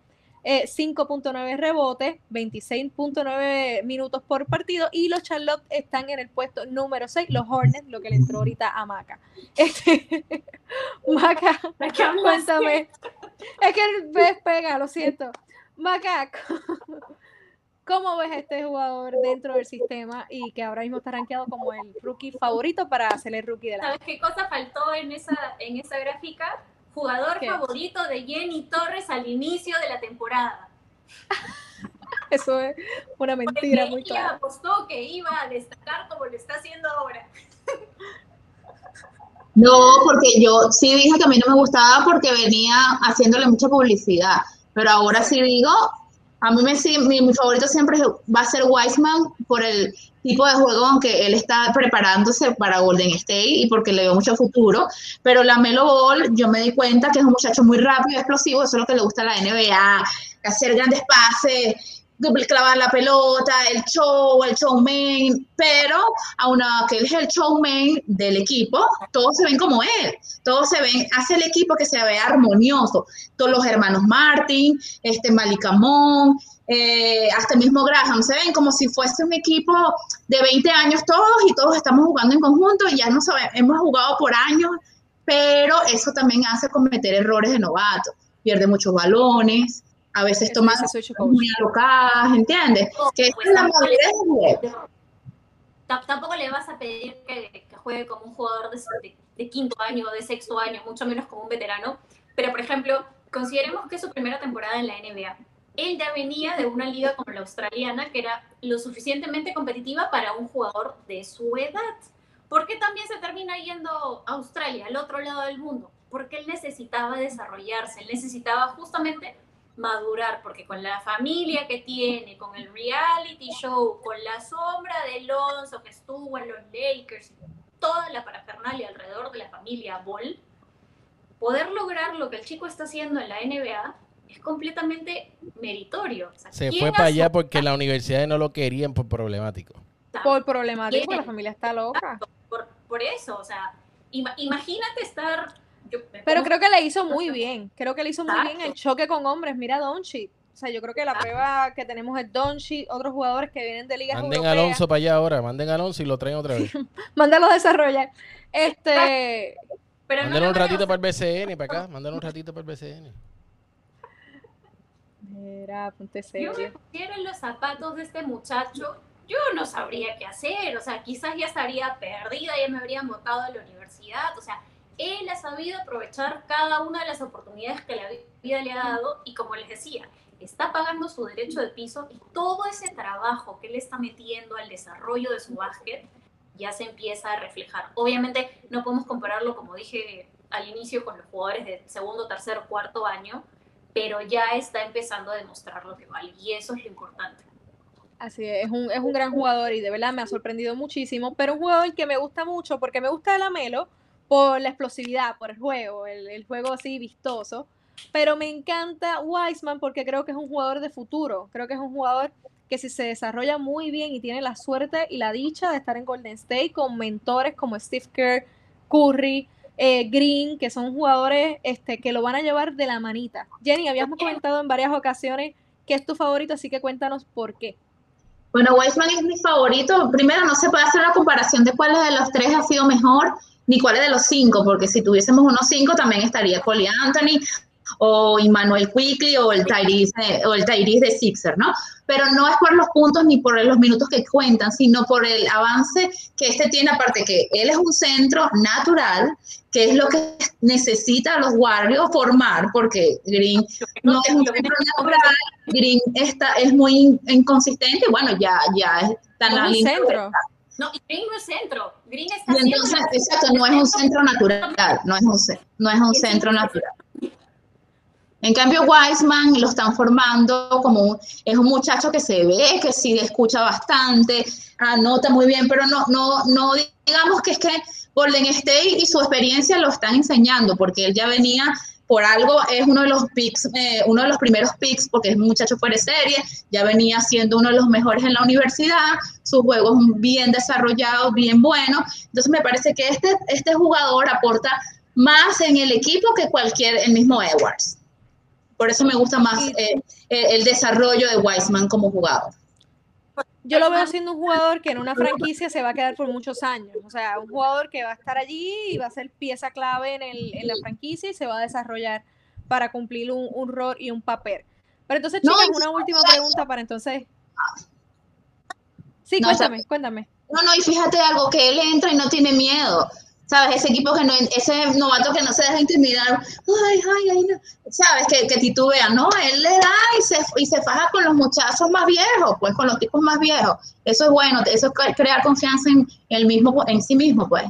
Speaker 1: 5.9 eh, rebotes, 26.9 minutos por partido, y los Charlotte están en el puesto número 6, los Hornets, lo que le entró ahorita a Maca. (laughs) Este, Maca, cuéntame. Es que ves pega, lo siento. Macaco, (laughs) ¿cómo ves a este jugador dentro del sistema y que ahora mismo está rankeado como el rookie favorito para ser el rookie de la
Speaker 4: ¿Sabes qué cosa faltó en esa, en esa gráfica? Jugador favorito de Jenny Torres al inicio de la temporada.
Speaker 1: Eso es una mentira muy clara.
Speaker 4: apostó que iba a destacar como lo está haciendo ahora.
Speaker 2: No, porque yo sí dije que a mí no me gustaba porque venía haciéndole mucha publicidad. Pero ahora sí digo, a mí me, mi, mi favorito siempre va a ser Wiseman por el tipo de juego, aunque él está preparándose para Golden State y porque le veo mucho futuro. Pero la Melo Ball, yo me di cuenta que es un muchacho muy rápido, explosivo, eso es lo que le gusta a la NBA, hacer grandes pases, clavar la pelota, el show, el showman, pero aun que él es el showman del equipo, todos se ven como él, todos se ven, hace el equipo que se vea armonioso, todos los hermanos Martin, este Malicamón, eh, hasta el mismo Graham, se ven como si fuese un equipo de 20 años todos y todos estamos jugando en conjunto y ya no sabemos, hemos jugado por años, pero eso también hace cometer errores de novato, pierde muchos balones, a veces toma muy alocadas, ¿entiendes? que es la madurez
Speaker 4: Tampoco le vas a pedir que, juegue como un jugador de, de, quinto año o de sexto año, mucho menos como un veterano. Pero, por ejemplo, consideremos que es su primera temporada en la NBA. Él ya venía de una liga como la australiana, que era lo suficientemente competitiva para un jugador de su edad. ¿Por qué también se termina yendo a Australia, al otro lado del mundo? Porque él necesitaba desarrollarse, él necesitaba justamente madurar, porque con la familia que tiene, con el reality show, con la sombra de Alonso que estuvo en los Lakers, toda la parafernalia alrededor de la familia Ball, poder lograr lo que el chico está haciendo en la NBA es completamente meritorio.
Speaker 3: Se fue para allá porque la universidad no lo querían por problemático.
Speaker 1: Por problemático, la familia está loca.
Speaker 4: Por, por eso, o sea, imagínate estar
Speaker 1: pero creo que le hizo muy bien. Creo que le hizo muy bien el choque con hombres. Mira Donchi. O sea, yo creo que la prueba que tenemos es Donchi, otros jugadores que vienen de ligas
Speaker 3: Manden a Alonso para allá ahora, manden a Alonso y lo traen otra vez. (laughs)
Speaker 1: Mándalo a desarrollar. Este.
Speaker 3: Pero un ratito para el BCN, para acá. Manden un ratito para el BCN.
Speaker 1: Mira, ponte
Speaker 4: serio. Yo me pusiera en los zapatos de este muchacho, yo no sabría qué hacer. O sea, quizás ya estaría perdida, ya me habría montado a la universidad. O sea, él ha sabido aprovechar cada una de las oportunidades que la vida le ha dado y como les decía, está pagando su derecho de piso y todo ese trabajo que él está metiendo al desarrollo de su básquet ya se empieza a reflejar. Obviamente no podemos compararlo, como dije al inicio, con los jugadores de segundo, tercer, cuarto año, pero ya está empezando a demostrar lo que vale y eso es lo importante.
Speaker 1: Así es, es un, es un gran jugador y de verdad me ha sorprendido muchísimo, pero un jugador que me gusta mucho porque me gusta el Amelo, por la explosividad, por el juego, el, juego así vistoso. Pero me encanta Wiseman porque creo que es un jugador de futuro. Creo que es un jugador que si se desarrolla muy bien y tiene la suerte y la dicha de estar en Golden State con mentores como Steve Kerr, Curry, eh, Green, que son jugadores este, que lo van a llevar de la manita. Jenny, habíamos comentado en varias ocasiones que es tu favorito, así que cuéntanos por qué.
Speaker 2: Bueno, Wiseman es mi favorito. Primero, no se puede hacer la comparación de cuál de los tres ha sido mejor, ni cuál es de los cinco, porque si tuviésemos unos cinco también estaría Cole Anthony o Emmanuel Quickly o el Tyrese, o el Tyrese de Sixer, ¿no? Pero no es por los puntos ni por los minutos que cuentan, sino por el avance que este tiene, aparte que él es un centro natural, que es lo que necesita los Warriors formar, porque Green no es un centro natural, Green está, es muy inconsistente, bueno, ya, ya está en la línea.
Speaker 4: No, Green no es centro. Green está
Speaker 2: y entonces, exacto, no es un centro natural, no es un, no es un centro natural. En cambio, Wiseman lo están formando como es un muchacho que se ve, que sí escucha bastante, anota muy bien, pero no, no, no digamos que es que Golden State y su experiencia lo están enseñando, porque él ya venía por algo, es uno de los picks, eh, uno de los primeros picks, porque es un muchacho fuera de serie, ya venía siendo uno de los mejores en la universidad, sus juegos bien desarrollados, bien buenos. Entonces me parece que este, este jugador aporta más en el equipo que cualquier, el mismo Edwards. Por eso me gusta más eh, eh, el desarrollo de Wiseman como jugador.
Speaker 1: Yo lo veo siendo un jugador que en una franquicia se va a quedar por muchos años. O sea, un jugador que va a estar allí y va a ser pieza clave en, el, en la franquicia y se va a desarrollar para cumplir un, rol y un papel. Pero entonces, chicas, una última pregunta para entonces. Sí, cuéntame, cuéntame.
Speaker 2: No, no, y fíjate algo, que él entra y no tiene miedo. ¿Sabes? Ese equipo que no, ese novato que no se deja intimidar, ay, ay, ay, no. ¿sabes? Que, que titubea, no, él le da y se, y se faja con los muchachos más viejos, pues con los tipos más viejos. Eso es bueno, eso es crear confianza en el mismo, en sí mismo, pues.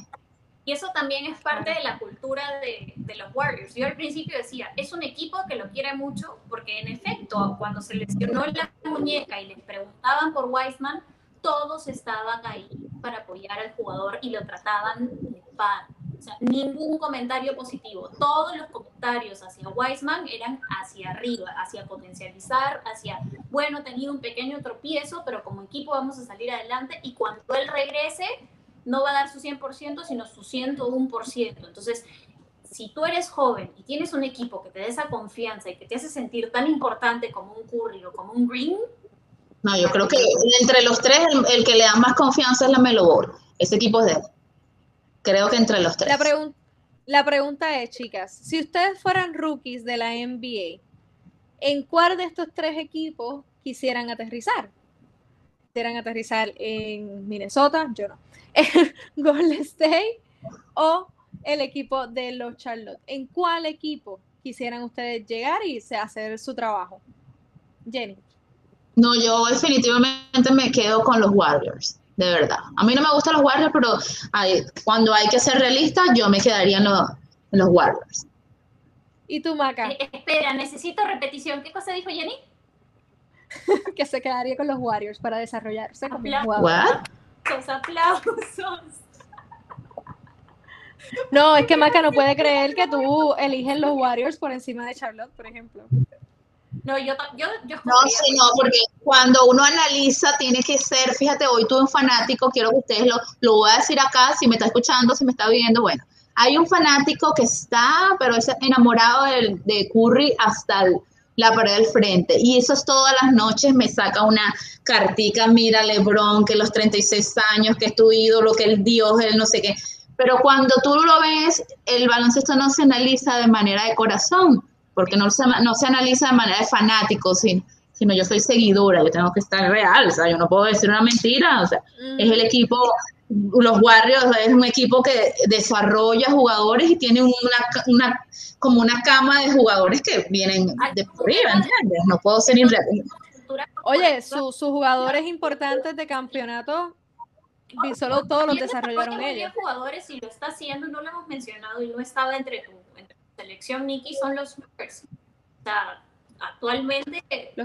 Speaker 4: Y eso también es parte de la cultura de, de, los Warriors. Yo al principio decía, es un equipo que lo quiere mucho, porque en efecto, cuando se lesionó la muñeca y les preguntaban por Wiseman, todos estaban ahí para apoyar al jugador y lo trataban de pan. O sea, ningún comentario positivo. Todos los comentarios hacia Wiseman eran hacia arriba, hacia potencializar, hacia, bueno, tenido un pequeño tropiezo, pero como equipo vamos a salir adelante y cuando él regrese, no va a dar su 100%, sino su 101%. Entonces, si tú eres joven y tienes un equipo que te da esa confianza y que te hace sentir tan importante como un Curry o como un Green,
Speaker 2: no, yo creo que entre los tres, el, que le da más confianza es la Melo. Ese equipo es de él. Creo que entre los tres.
Speaker 1: La, la pregunta es, chicas, si ustedes fueran rookies de la NBA, ¿en cuál de estos tres equipos quisieran aterrizar? ¿Quisieran aterrizar en Minnesota? Yo no. (laughs) ¿En Golden State o el equipo de los Charlotte? ¿En cuál equipo quisieran ustedes llegar y hacer su trabajo? Jenny.
Speaker 2: No, yo definitivamente me quedo con los Warriors, de verdad. A mí no me gustan los Warriors, pero cuando hay que ser realista, yo me quedaría en los, Warriors.
Speaker 1: ¿Y tú, Maca?
Speaker 4: Eh, espera, necesito repetición. ¿Qué cosa dijo Jenny? (laughs)
Speaker 1: que se quedaría con los Warriors para desarrollarse como
Speaker 4: aplausos, aplausos.
Speaker 1: No, es que Maca no puede creer que tú eliges los Warriors por encima de Charlotte, por ejemplo.
Speaker 4: No, yo, yo, yo
Speaker 2: No, sí, no, porque cuando uno analiza tiene que ser, fíjate, hoy tuve un fanático, quiero que ustedes lo, lo voy a decir acá, si me está escuchando, si me está viendo, bueno, hay un fanático que está, pero es enamorado de, de Curry hasta la pared del frente. Y eso es todas las noches, me saca una cartica, mira Lebron, que los 36 años, que es tu ídolo, que el Dios, el no sé qué. Pero cuando tú lo ves, el baloncesto no se analiza de manera de corazón, porque no se, no se analiza de manera de fanático, sino yo soy seguidora, yo tengo que estar real, o sea, yo no puedo decir una mentira, o sea, es el equipo, los Warriors es un equipo que desarrolla jugadores y tiene una, una como una cama de jugadores que vienen de arriba, ¿entiendes? No puedo ser irreal.
Speaker 1: Oye, sus jugadores importantes de campeonato solo todos los desarrollaron ellos.
Speaker 4: jugadores y lo está haciendo, no lo hemos mencionado y no estaba entre tú selección Nicky son los Spurs. O sea, actualmente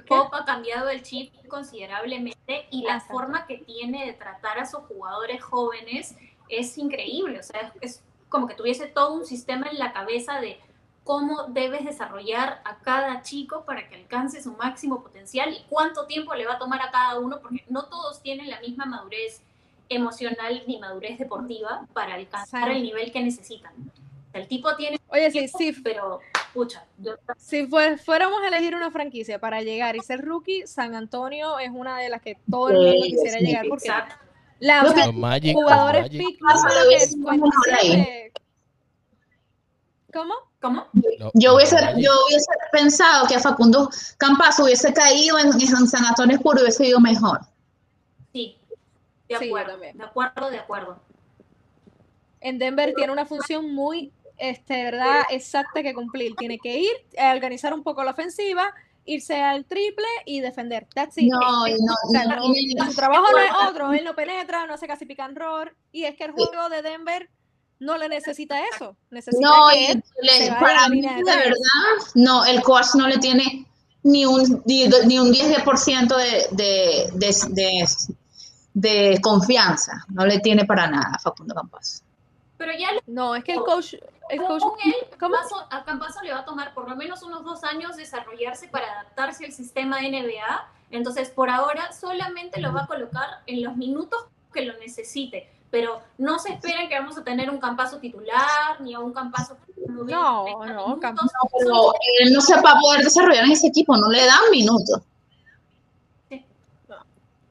Speaker 4: Pop ha cambiado el chip considerablemente y la forma que tiene de tratar a sus jugadores jóvenes es increíble. O sea, es como que tuviese todo un sistema en la cabeza de cómo debes desarrollar a cada chico para que alcance su máximo potencial y cuánto tiempo le va a tomar a cada uno, porque no todos tienen la misma madurez emocional ni madurez deportiva para alcanzar el nivel que necesitan. El tipo tiene.
Speaker 1: Oye, sí, sí.
Speaker 4: Pero, pucha.
Speaker 1: Si fuéramos a elegir una franquicia para llegar y ser rookie, San Antonio es una de las que todo el mundo quisiera llegar porque La,
Speaker 3: Magic, los
Speaker 1: jugadores
Speaker 3: Magic,
Speaker 1: pick
Speaker 2: Pasa,
Speaker 1: número
Speaker 2: lo
Speaker 1: que
Speaker 2: hubiese puesto mejor ahí.
Speaker 1: 57. ¿Cómo?
Speaker 4: ¿Cómo?
Speaker 2: Yo hubiese, yo hubiese pensado que a Facundo Campazo hubiese caído en, en San Antonio y hubiese ido mejor.
Speaker 4: Sí, de
Speaker 1: Sí,
Speaker 4: acuerdo,
Speaker 1: también.
Speaker 4: de acuerdo, de acuerdo.
Speaker 1: En Denver tiene una función muy, este, verdad, exacta que cumplir. Tiene que ir a organizar un poco la ofensiva, irse al triple y defender. That's it.
Speaker 2: No, no,
Speaker 1: O sea,
Speaker 2: no,
Speaker 1: su trabajo no es otro, él no penetra, no hace casi pick and roll, y es que el juego de Denver no le necesita eso, necesita
Speaker 2: no,
Speaker 1: que él
Speaker 2: le- para mí,
Speaker 1: de
Speaker 2: verdad, no, el coach no le tiene ni un, ni, ni un 10% de, de, de, de, de confianza. No le tiene para nada a Facundo Campazo.
Speaker 4: Pero ya le-
Speaker 1: No, es que el coach, el coach,
Speaker 4: con él,
Speaker 1: ¿cómo?
Speaker 4: Campazo- a Campazo le va a tomar por lo menos unos dos años desarrollarse para adaptarse al sistema NBA. Entonces, por ahora, solamente lo va a colocar en los minutos que lo necesite. Pero no se esperen que vamos a tener un Campazo titular, ni a un Campazo...
Speaker 1: No, no. Campazo-
Speaker 2: Pero él no se va a poder desarrollar en ese equipo, no le dan minutos.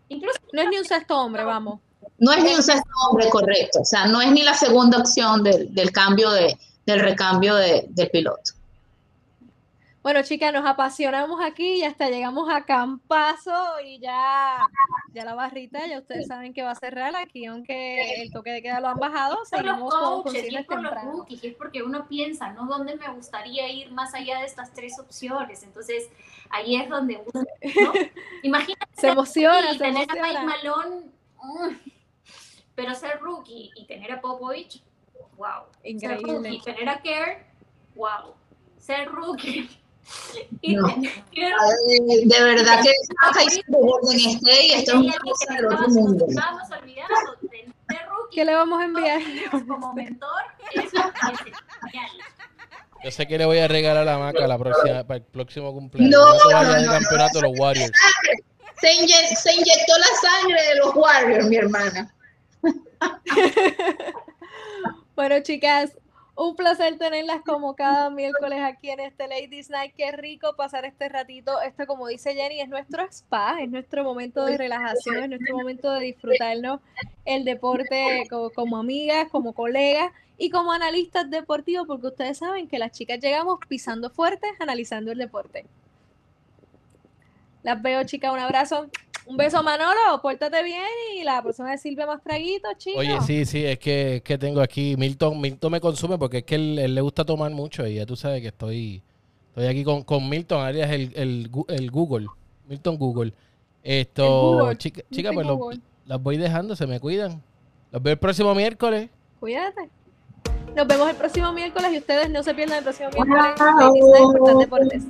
Speaker 4: Incluso
Speaker 1: no es ni un sexto hombre, vamos.
Speaker 2: No es ni un sexto hombre correcto, o sea, no es ni la segunda opción del, del cambio de, del recambio de- del piloto.
Speaker 1: Bueno, chicas, nos apasionamos aquí y hasta llegamos a Campazo y ya, ya la barrita, ya ustedes saben que va a cerrar aquí, aunque el toque de queda lo han bajado, seguimos con
Speaker 4: coaches, es por los y es porque uno piensa, ¿no? ¿Dónde me gustaría ir más allá de estas tres opciones? Entonces, ahí es donde uno, ¿no? (laughs) Imagínate
Speaker 1: Se emociona,
Speaker 4: y
Speaker 1: se
Speaker 4: tener a Mike. Malone, mm, pero ser rookie y tener a Popovich, wow. Ser
Speaker 1: Increíble.
Speaker 4: rookie y tener a Kerr, wow. Ser rookie (laughs) y
Speaker 2: No.
Speaker 4: tener
Speaker 2: Ay, De verdad que (laughs) Golden State y esto es
Speaker 4: que
Speaker 2: cosa del otro mundo.
Speaker 4: olvidando, tener rookie
Speaker 1: ¿Qué le vamos a enviar?
Speaker 4: como mentor, eso es genial.
Speaker 3: Yo sé que le voy a regalar la maca la próxima, para el próximo cumpleaños.
Speaker 2: No, no,
Speaker 3: de
Speaker 2: no,
Speaker 3: campeonato de los Warriors.
Speaker 2: Se, inye- se inyectó la sangre de los Warriors, mi hermana. (laughs)
Speaker 1: Bueno, chicas, un placer tenerlas como cada miércoles aquí en este Ladies Night. Qué rico pasar este ratito. Esto, como dice Jenny, es nuestro spa, es nuestro momento de relajación, es nuestro momento de disfrutarnos el deporte como, como amigas, como colegas y como analistas deportivos, porque ustedes saben que las chicas llegamos pisando fuertes, analizando el deporte. Las veo, chicas, un abrazo. Un beso, Manolo, pórtate bien y la próxima vez sirve más traguitos, chicos.
Speaker 3: Oye, sí, sí, es que, es que tengo aquí Milton. Milton me consume porque es que él, él le gusta tomar mucho y ya tú sabes que estoy, estoy aquí con, con Milton, alias el, el, Google. Milton Google. Esto,
Speaker 1: Google,
Speaker 3: chica, chica, pues lo-
Speaker 1: Google.
Speaker 3: las voy dejando, se me cuidan. Los veo el próximo miércoles.
Speaker 1: Cuídate. Nos vemos el próximo miércoles y ustedes no se pierdan el próximo miércoles. Tan Deportes.